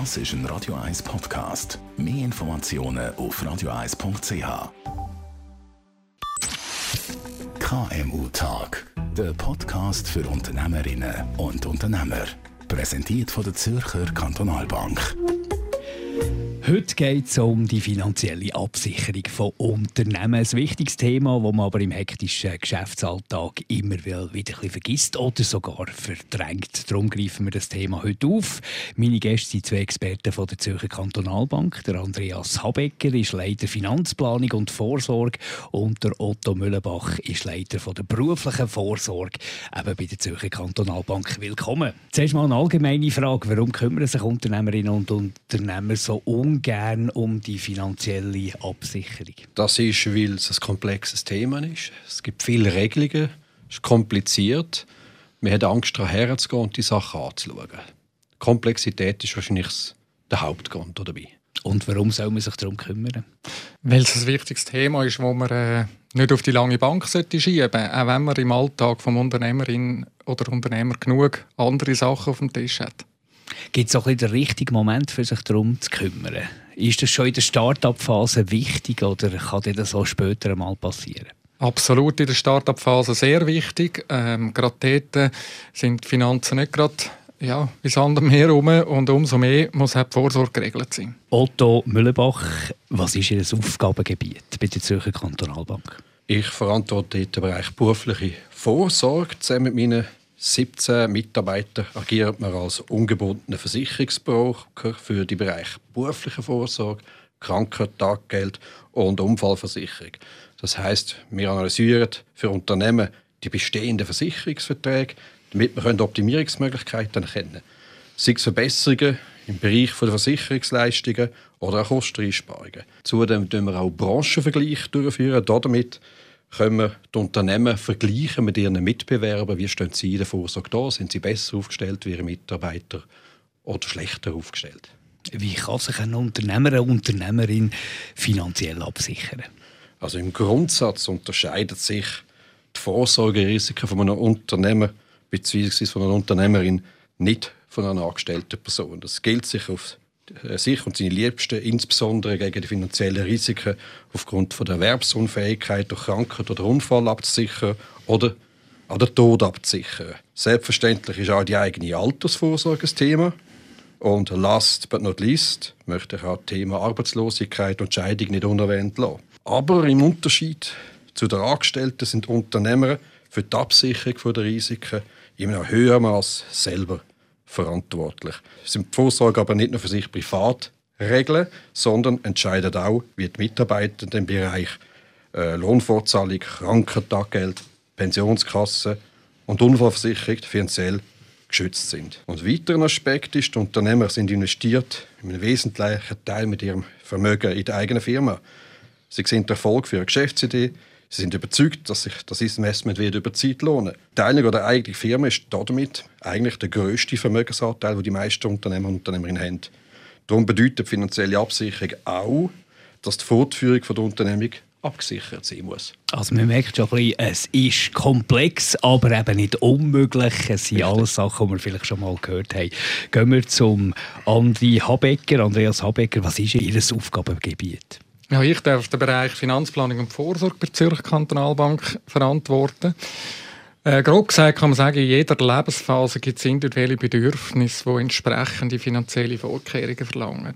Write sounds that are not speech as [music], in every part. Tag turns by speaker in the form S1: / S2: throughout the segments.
S1: Das ist ein Radio 1 Podcast. Mehr Informationen auf radio1.ch. KMU Tag. Der Podcast für Unternehmerinnen und Unternehmer. Präsentiert von der Zürcher Kantonalbank.
S2: Heute geht es um die finanzielle Absicherung von Unternehmen. Ein wichtiges Thema, das man aber im hektischen Geschäftsalltag immer wieder ein vergisst oder sogar verdrängt. Darum greifen wir das Thema heute auf. Meine Gäste sind zwei Experten von der Zürcher Kantonalbank. Der Andreas Habecker ist Leiter Finanzplanung und Vorsorge und der Otto Müllenbach ist Leiter von der beruflichen Vorsorge eben bei der Zürcher Kantonalbank. Willkommen. Zuerst mal eine allgemeine Frage. Warum kümmern sich Unternehmerinnen und Unternehmer so um ungern um die finanzielle Absicherung?
S3: Das ist, weil es ein komplexes Thema ist. Es gibt viele Regelungen, es ist kompliziert. Man hat Angst, daran herzugehen und die Sachen anzuschauen. Die Komplexität ist wahrscheinlich der Hauptgrund dabei.
S2: Und warum soll man sich darum kümmern?
S4: Weil es ein wichtiges Thema ist, das man äh, nicht auf die lange Bank sollte schieben sollte, auch wenn man im Alltag vom Unternehmerin oder Unternehmer genug andere Sachen auf dem Tisch hat.
S2: Gibt es auch den richtigen Moment, für sich darum zu kümmern? Ist das schon in der Start-up-Phase wichtig oder kann das auch später einmal passieren?
S4: Absolut in der Start-up-Phase sehr wichtig. Ähm, gerade dort sind die Finanzen nicht gerade ja, wie Sand am Meer herum und umso mehr muss auch die Vorsorge geregelt sein.
S2: Otto Müllenbach, was ist Ihr Aufgabengebiet bei der Zürcher Kantonalbank?
S3: Ich verantworte den Bereich berufliche Vorsorge zusammen mit meinen 17 Mitarbeiter agiert man als ungebundener Versicherungsbroker für die Bereiche berufliche Vorsorge, Krankentaggeld und Unfallversicherung. Das heißt, wir analysieren für Unternehmen die bestehenden Versicherungsverträge, damit wir Optimierungsmöglichkeiten erkennen Sei es Verbesserungen im Bereich der Versicherungsleistungen oder auch Kosteneinsparungen. Zudem führen wir auch Branchenvergleiche durchführen. Damit können wir die Unternehmen vergleichen mit ihren Mitbewerbern. Wie stehen sie in der Vorsorge da? Sind sie besser aufgestellt wie ihre Mitarbeiter oder schlechter aufgestellt?
S2: Wie kann sich ein Unternehmer, eine Unternehmerin finanziell absichern?
S3: Also im Grundsatz unterscheidet sich die Vorsorgerisiken von einem Unternehmer bzw. von einer Unternehmerin nicht von einer angestellten Person. Das gilt sich auf sich und seine Liebsten insbesondere gegen die finanziellen Risiken aufgrund von der Erwerbsunfähigkeit durch Krankheit oder Unfall abzusichern oder an den Tod abzusichern. Selbstverständlich ist auch die eigene Altersvorsorge ein Thema. Und last but not least möchte ich auch das Thema Arbeitslosigkeit und Scheidung nicht unerwähnt lassen. Aber im Unterschied zu den Angestellten sind Unternehmer für die Absicherung der Risiken in einem höheren Maß selber verantwortlich. Sie die Vorsorge aber nicht nur für sich privat regeln, sondern entscheiden auch, wie die Mitarbeiter im Bereich äh, Lohnfortzahlung, Krankentaggeld, Pensionskasse und Unfallversicherung finanziell geschützt sind. Und ein weiterer Aspekt ist, die Unternehmer sind investiert in einen wesentlichen Teil mit ihrem Vermögen in der eigenen Firma. Sie sehen Erfolg für ihre Geschäftsidee, Sie sind überzeugt, dass sich das Investment wird über Zeit lohnen. Die Teilung der eigenen Firma ist damit eigentlich der grösste Vermögensanteil, den die meisten Unternehmer und Unternehmerinnen haben. Darum bedeutet finanzielle Absicherung auch, dass die Fortführung der Unternehmung abgesichert sein muss.
S2: Also man merkt schon ein bisschen, es ist komplex, aber eben nicht unmöglich. Es sind alles Sachen, die wir vielleicht schon mal gehört haben. Gehen wir zum Andi Habecker. Andreas Habecker, was ist Ihr Aufgabengebiet?
S4: Ja, ich darf den Bereich Finanzplanung und Vorsorge bei der Zürcher Kantonalbank verantworten. Äh, grob gesagt kann man sagen, in jeder Lebensphase gibt es individuelle Bedürfnisse, die entsprechende finanzielle Vorkehrungen verlangen.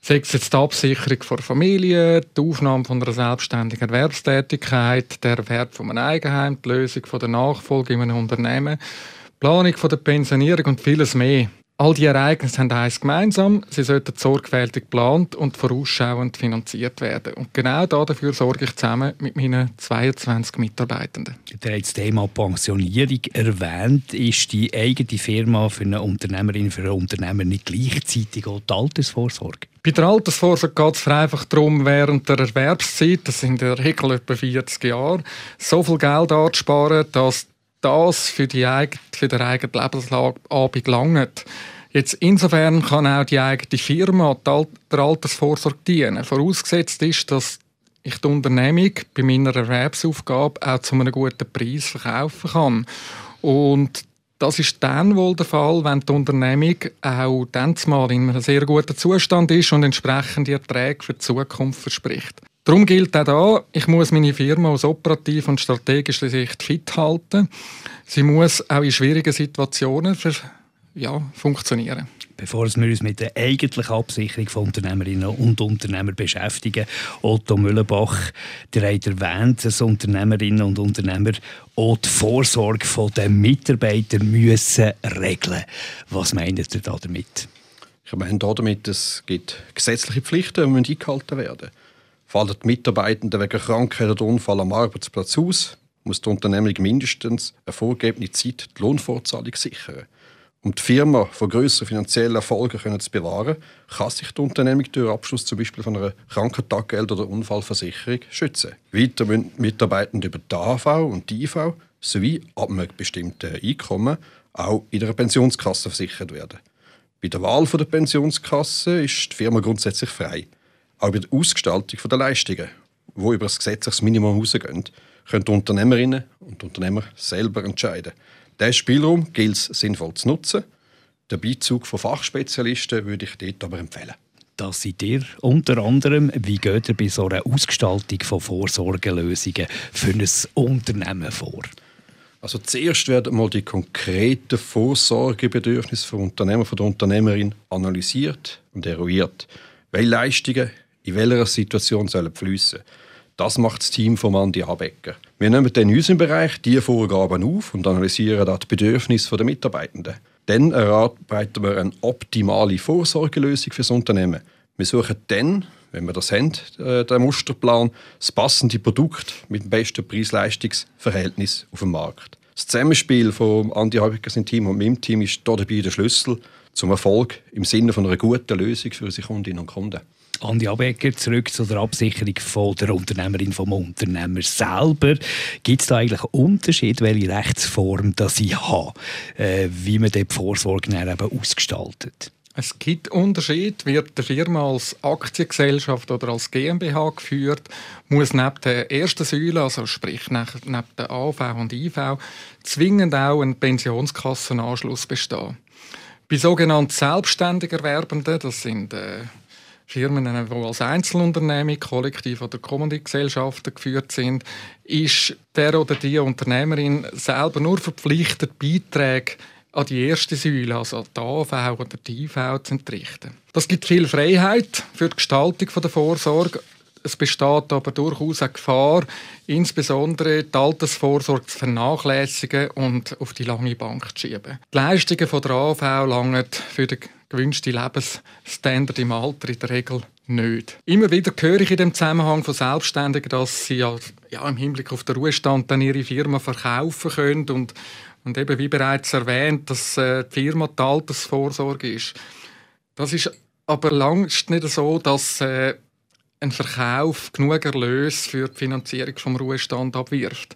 S4: Sei es jetzt die Absicherung der Familie, die Aufnahme von einer selbstständigen Erwerbstätigkeit, der Erwerb von einem Eigenheim, die Lösung der Nachfolge in einem Unternehmen, die Planung der Pensionierung und vieles mehr. All die Ereignisse haben eines gemeinsam. Sie sollten sorgfältig geplant und vorausschauend finanziert werden. Und genau dafür sorge ich zusammen mit meinen 22 Mitarbeitenden.
S2: Der hat das Thema Pensionierung erwähnt. Ist die eigene Firma für eine Unternehmerin, für einen Unternehmer nicht gleichzeitig auch die Altersvorsorge?
S4: Bei der Altersvorsorge geht es einfach darum, während der Erwerbszeit, das sind in der Regel etwa 40 Jahre, so viel Geld anzusparen, dass das für, die für den eigenen Lebensabend langt. Jetzt insofern kann auch die eigene Firma der Altersvorsorge dienen. Vorausgesetzt ist, dass ich die Unternehmung bei meiner Erwerbsaufgabe auch zu einem guten Preis verkaufen kann. Und Das ist dann wohl der Fall, wenn die Unternehmung auch dann mal in einem sehr guten Zustand ist und entsprechende Erträge für die Zukunft verspricht. Darum gilt auch da, ich muss meine Firma aus operativer und strategischer Sicht fit halten. Sie muss auch in schwierigen Situationen für, ja, funktionieren.
S2: Bevor wir uns mit der eigentlichen Absicherung von Unternehmerinnen und Unternehmern beschäftigen, Otto Müllenbach, der hat erwähnt, dass Unternehmerinnen und Unternehmer auch die Vorsorge der Mitarbeiter müssen regeln Was meint ihr damit?
S3: Ich meine damit, es gibt gesetzliche Pflichten, die eingehalten werden Fallen die Mitarbeitenden wegen Krankheit oder Unfall am Arbeitsplatz aus, muss die Unternehmung mindestens eine vorgegebene Zeit die Lohnfortzahlung sichern. Um die Firma von grösseren finanziellen Erfolgen zu bewahren, kann sich die Unternehmung durch Abschluss zum Beispiel von einer Krankentaggeld- oder Unfallversicherung schützen. Weiter müssen Mitarbeitende über die AV und die IV sowie ab einem bestimmten Einkommen auch in einer Pensionskasse versichert werden. Bei der Wahl der Pensionskasse ist die Firma grundsätzlich frei. Auch bei der Ausgestaltung der Leistungen, die über das gesetzliches Minimum hinausgehen, können die Unternehmerinnen und Unternehmer selber entscheiden. Diesen Spielraum gilt es sinnvoll zu nutzen. Den Beizug von Fachspezialisten würde ich dort aber empfehlen.
S2: Das seid ihr unter anderem. Wie geht ihr bei so einer Ausgestaltung von Vorsorgelösungen für ein Unternehmen vor?
S3: Also zuerst werden mal die konkreten Vorsorgebedürfnisse von Unternehmer von der Unternehmerin analysiert und eruiert. Welche Leistungen in welcher Situation sollen fließen. Das macht das Team von Andi Abecker. Wir nehmen dann in unserem Bereich diese Vorgaben auf und analysieren die Bedürfnisse der Mitarbeitenden. Dann erarbeiten wir eine optimale Vorsorgelösung für das Unternehmen. Wir suchen dann, wenn wir das haben, äh, den Musterplan, das passende Produkt mit dem besten Preis-Leistungs-Verhältnis auf dem Markt. Das Zusammenspiel von Andi Habecker, Team und meinem Team ist dabei der Schlüssel zum Erfolg im Sinne von einer guten Lösung für unsere Kundinnen und Kunden.
S2: Andi Abecker, zurück zu der Absicherung von der Unternehmerin, vom Unternehmer selber. Gibt es da eigentlich einen Unterschied, welche Rechtsform das ich habe, äh, wie man die Vorsorge dann eben ausgestaltet?
S4: Es gibt Unterschied. Wird die Firma als Aktiengesellschaft oder als GmbH geführt, muss neben der ersten Säule, also sprich neben der AV und IV, zwingend auch ein Pensionskassenanschluss bestehen. Bei sogenannten selbstständig Erwerbenden, das sind äh, Firmen, die als Einzelunternehmung, Kollektiv- oder Kommanditgesellschaften geführt sind, ist der oder die Unternehmerin selber nur verpflichtet, Beiträge an die erste Säule, also die AV oder die IV, zu entrichten. Das gibt viel Freiheit für die Gestaltung der Vorsorge. Es besteht aber durchaus eine Gefahr, insbesondere die Altersvorsorge zu vernachlässigen und auf die lange Bank zu schieben. Die Leistungen der AV langen für den gewünschte Lebensstandard im Alter in der Regel nicht. Immer wieder höre ich in dem Zusammenhang von Selbstständigen, dass sie ja, ja im Hinblick auf den Ruhestand dann ihre Firma verkaufen können und, und eben wie bereits erwähnt, dass äh, die Firma die Altersvorsorge ist. Das ist aber längst nicht so, dass äh, ein Verkauf genug Erlös für die Finanzierung vom Ruhestand abwirft.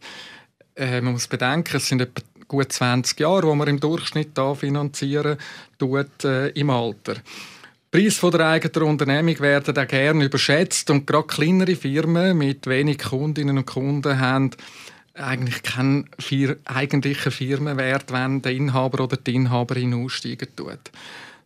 S4: Äh, man muss bedenken, es sind etwa gut 20 Jahre, wo man im Durchschnitt da finanzieren tut, äh, im Alter. Die Preise der eigenen Unternehmung werden auch gerne überschätzt und gerade kleinere Firmen mit wenig Kundinnen und Kunden haben eigentlich keinen eigentlichen Firmenwert, wenn der Inhaber oder die Inhaberin aussteigen tut.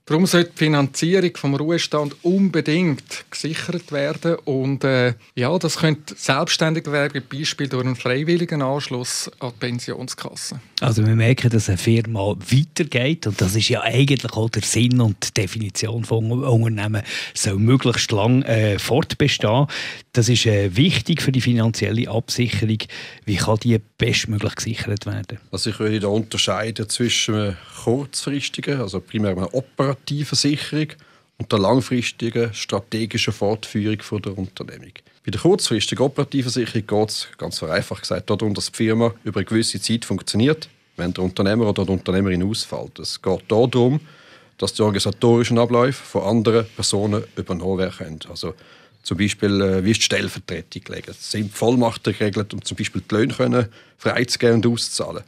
S4: Darum sollte die Finanzierung vom Ruhestand unbedingt gesichert werden und äh, ja, das könnte selbstständig werden, Beispiel durch einen freiwilligen Anschluss an die Pensionskasse.
S2: Also wir merken, dass eine Firma weitergeht und das ist ja eigentlich auch der Sinn und die Definition von Unternehmen soll möglichst lang äh, fortbestehen. Das ist äh, wichtig für die finanzielle Absicherung. Wie kann die bestmöglich gesichert werden?
S3: Also ich würde da unterscheiden zwischen kurzfristigen, also primär einer operativen Sicherung und der langfristigen strategischen Fortführung der Unternehmung. Bei der kurzfristigen operativen Sicherung geht es, ganz vereinfacht gesagt, darum, dass die Firma über eine gewisse Zeit funktioniert, wenn der Unternehmer oder die Unternehmerin ausfällt. Es geht darum, dass die organisatorischen Abläufe von anderen Personen übernommen werden können. Also zum Beispiel, äh, wie ist die Stellvertretung geregelt? Sind Vollmachten geregelt, um zum Beispiel die Löhne können freizugeben und auszuzahlen?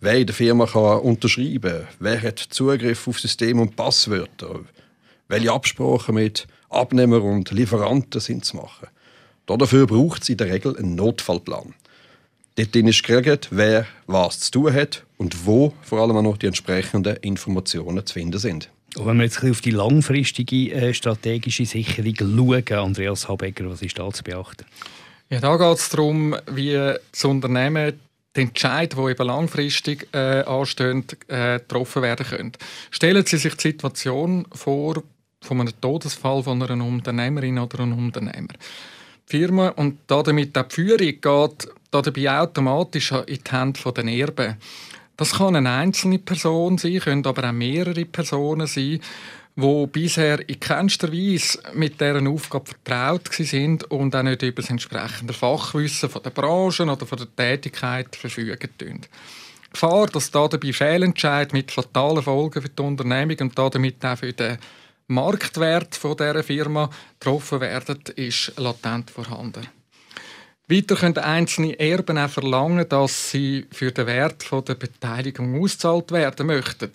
S3: Wer in der Firma kann unterschreiben Wer hat Zugriff auf System und Passwörter? Welche Absprachen mit Abnehmer und Lieferanten sind zu machen? Dafür braucht es in der Regel einen Notfallplan. Dort ist geregelt, wer was zu tun hat und wo vor allem auch noch die entsprechenden Informationen zu finden sind.
S2: Und wenn wir jetzt auf die langfristige äh, strategische Sicherung schauen, Andreas Habecker, was ist da zu beachten?
S4: Ja, da geht es darum, wie das Unternehmen die Entscheid, die eben langfristig äh, anstehen, äh, getroffen werden können. Stellen Sie sich die Situation vor von einem Todesfall von einer Unternehmerin oder einem Unternehmer. Die Firma und damit auch die Führung geht dabei automatisch in die Hände der Erben. Das kann eine einzelne Person sein, können aber auch mehrere Personen sein, die bisher in keinster Weise mit deren Aufgabe vertraut sind und auch nicht über das entsprechende Fachwissen von der Branche oder von der Tätigkeit verfügen. Die Gefahr, dass da dabei Fehlentscheid mit fatalen Folgen für die Unternehmung und damit auch für den Marktwert dieser Firma getroffen werden, ist latent vorhanden. Weiter können einzelne Erben auch verlangen, dass sie für den Wert der Beteiligung ausgezahlt werden möchten.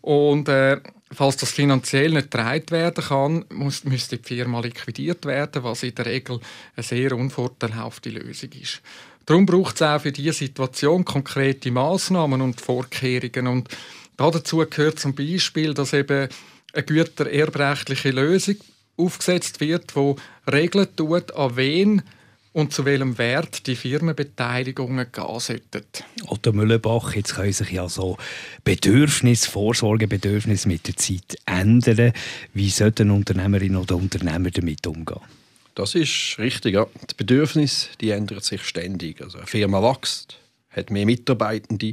S4: Und äh, falls das finanziell nicht getragen werden kann, muss, müsste die Firma liquidiert werden, was in der Regel eine sehr unvorteilhafte Lösung ist. Darum braucht es auch für diese Situation konkrete Maßnahmen und Vorkehrungen. Und dazu gehört zum Beispiel, dass eben eine gute erbrechtliche Lösung aufgesetzt wird, die regeln tut, an wen und zu welchem Wert die Firmenbeteiligungen gehen sollten.
S2: Otto Müllenbach, jetzt können sich ja so Bedürfnisse, Vorsorgebedürfnisse mit der Zeit ändern. Wie sollte eine Unternehmerin oder Unternehmer damit umgehen?
S3: Das ist richtig. Ja. Die Bedürfnisse die ändern sich ständig. Also eine Firma wächst, hat mehr Mitarbeitende.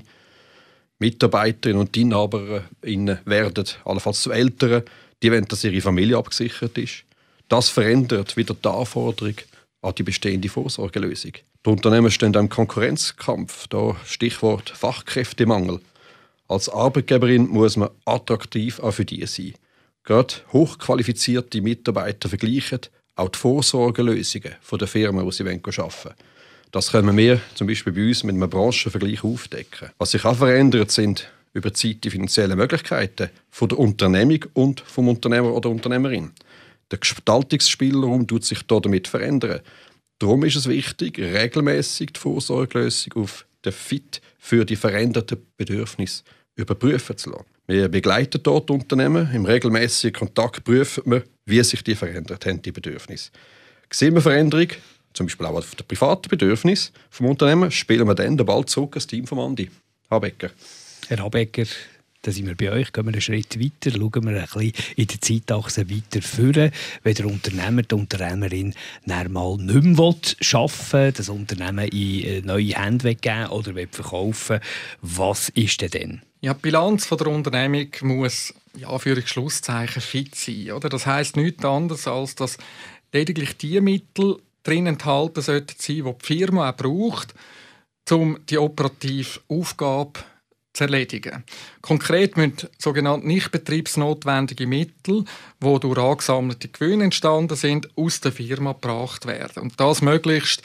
S3: Mitarbeiterinnen und Inhaberinnen werden allenfalls zu Älteren. Die wollen, dass ihre Familie abgesichert ist. Das verändert wieder die Anforderung an die bestehende Vorsorgelösung. Die Unternehmen stehen im Konkurrenzkampf, da Stichwort Fachkräftemangel. Als Arbeitgeberin muss man attraktiv auch für die sein. Gerade hochqualifizierte Mitarbeiter vergleichen auch die Vorsorgelösungen der Firmen, die sie arbeiten wollen. Das können wir zum Beispiel bei uns mit einem Branchenvergleich aufdecken. Was sich auch verändert, sind über die Zeit die finanziellen Möglichkeiten von der Unternehmung und vom Unternehmer oder Unternehmerin. Der Gestaltungsspielraum tut sich damit verändern. Darum ist es wichtig, regelmäßig die Vorsorgelösung auf den Fit für die veränderten Bedürfnisse überprüfen zu lassen. Wir begleiten dort Unternehmen. Im regelmäßigen Kontakt prüfen wir, wie sich die verändert haben, die Bedürfnisse. Sehen wir Veränderung, zum Beispiel auch auf den privaten Bedürfnis vom Unternehmen, spielen wir dann den Ball zurück als Team von Andi Habecker.
S2: Herr Habecker, da sind wir bei euch, gehen wir einen Schritt weiter, schauen wir ein bisschen in der Zeitachse weiter führen. Wenn der Unternehmer, die Unternehmerin mal nicht mehr arbeiten will, das Unternehmen in äh, neue Hände weggeben oder verkaufen was ist denn dann?
S4: Ja, die Bilanz von der Unternehmung muss ja, für Schlusszeichen fit sein. Oder? Das heisst nichts anderes, als dass lediglich die Mittel drin enthalten sollten sein, die die Firma auch braucht, um die operative Aufgabe zu erledigen. Konkret müssen sogenannte nicht betriebsnotwendige Mittel, die durch angesammelte Gewinne entstanden sind, aus der Firma gebracht werden. Und das möglichst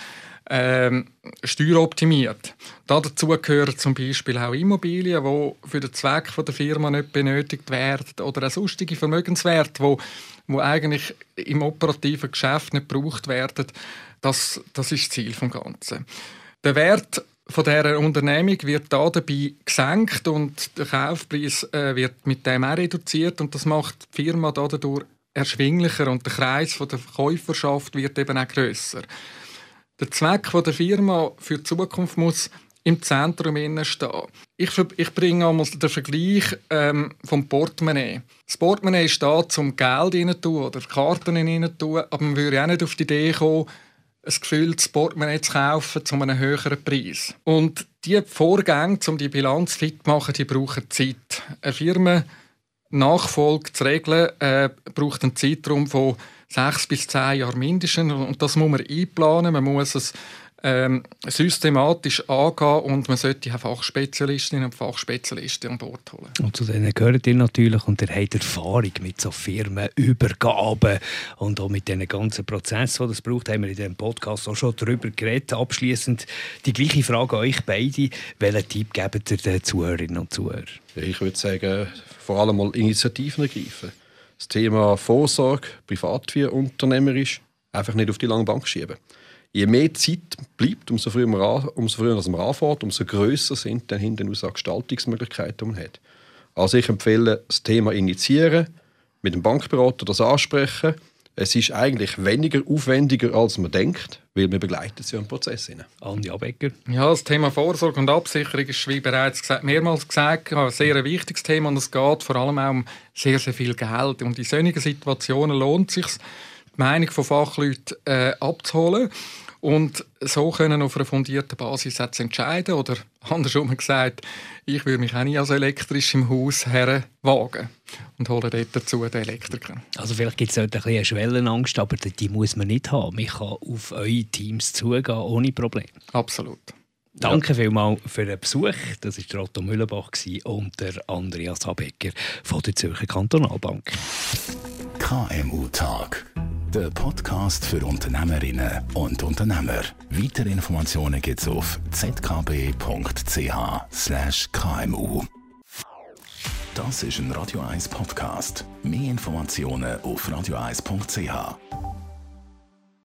S4: ähm, steueroptimiert. Dazu gehören zum Beispiel auch Immobilien, die für den Zweck der Firma nicht benötigt werden oder auch sonstige Vermögenswerte, die, die eigentlich im operativen Geschäft nicht gebraucht werden. Das, das ist das Ziel des Ganzen. Der Wert von dieser Unternehmung wird da dabei gesenkt und der Kaufpreis äh, wird mit dem auch reduziert und das macht die Firma dadurch erschwinglicher und der Kreis von der Käuferschaft wird eben auch grösser. Der Zweck der Firma für die Zukunft muss im Zentrum stehen. Ich, ich bringe einmal den Vergleich ähm, vom Portemonnaie. Das Portemonnaie ist da, um Geld rein oder Karten rein aber man würde auch nicht auf die Idee kommen, ein gefülltes Portemonnaie zu kaufen zu einem höheren Preis. Und die Vorgänge, um die Bilanz fit zu machen, die brauchen Zeit. Eine Firma Nachfolge zu regeln, äh, braucht einen Zeitraum von sechs bis zehn Jahren mindestens. Und das muss man einplanen. Man muss es ähm, systematisch angehen und man sollte auch Fachspezialistinnen und Fachspezialisten an Bord holen.
S2: Und zu denen gehört ihr natürlich und ihr habt Erfahrung mit so Firmenübergaben und auch mit den ganzen Prozessen, die das braucht, haben wir in diesem Podcast auch schon darüber geredet. Abschließend die gleiche Frage an euch beide. Welchen Tipp gebt ihr den Zuhörerinnen und Zuhörern?
S3: Ich würde sagen, vor allem mal Initiativen ergreifen. Das Thema Vorsorge, privat wie unternehmerisch, einfach nicht auf die lange Bank schieben je mehr Zeit bleibt, umso früher man, an, umso früher man anfährt, umso größer sind dann hinten auch Gestaltungsmöglichkeiten, die man hat. Also ich empfehle, das Thema initiieren, mit dem Bankberater das ansprechen. Es ist eigentlich weniger aufwendiger, als man denkt, weil wir begleiten sie im Prozess. Hinein.
S2: Andi Abecker.
S4: Ja, das Thema Vorsorge und Absicherung ist, wie bereits gesagt, mehrmals gesagt, ein sehr wichtiges Thema und es geht vor allem auch um sehr, sehr viel Geld. Und in solchen Situationen lohnt es sich, Meinung von Fachleuten äh, abzuholen und so können auf einer fundierten Basis jetzt entscheiden oder [laughs] andersrum gesagt, ich würde mich auch nicht als elektrisch im Haus herwagen und hole dort dazu den Elektriker.
S2: Also vielleicht gibt es dort ein bisschen eine Schwellenangst, aber die muss man nicht haben. Man kann auf eure Teams zugehen ohne Probleme.
S4: Absolut.
S2: Danke ja. vielmals für den Besuch. Das war Otto Müllenbach und der Andreas Habecker von der Zürcher Kantonalbank.
S1: KMU Tag der Podcast für Unternehmerinnen und Unternehmer. Weitere Informationen gibt's auf zkb.ch/kmu. Das ist ein Radio 1 Podcast. Mehr Informationen auf radio1.ch.